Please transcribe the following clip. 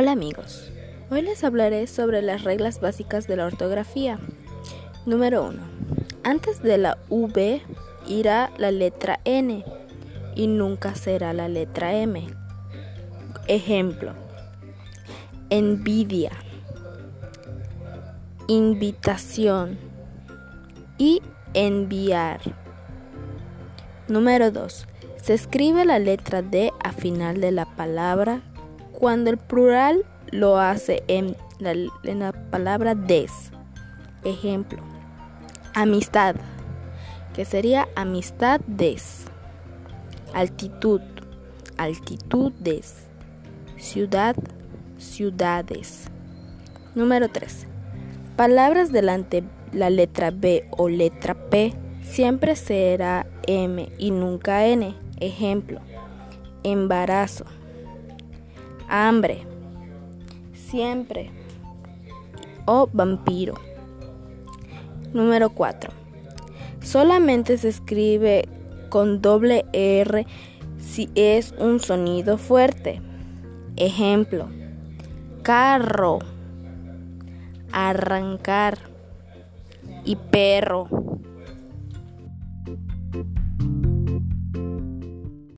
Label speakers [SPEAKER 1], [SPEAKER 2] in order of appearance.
[SPEAKER 1] Hola amigos, hoy les hablaré sobre las reglas básicas de la ortografía. Número 1. Antes de la V irá la letra N y nunca será la letra M. Ejemplo. Envidia. Invitación. Y enviar. Número 2. Se escribe la letra D a final de la palabra cuando el plural lo hace en la, palabra des. Ejemplo, amistad, que sería amistad des. Altitud, altitudes. Ciudad, ciudades. Número 3. Palabras delante la letra B o letra P siempre será M y nunca N. Ejemplo, embarazo hambre, siempre o vampiro. Número 4. Solamente se escribe con doble R si es un sonido fuerte. Ejemplo, carro, arrancar y perro.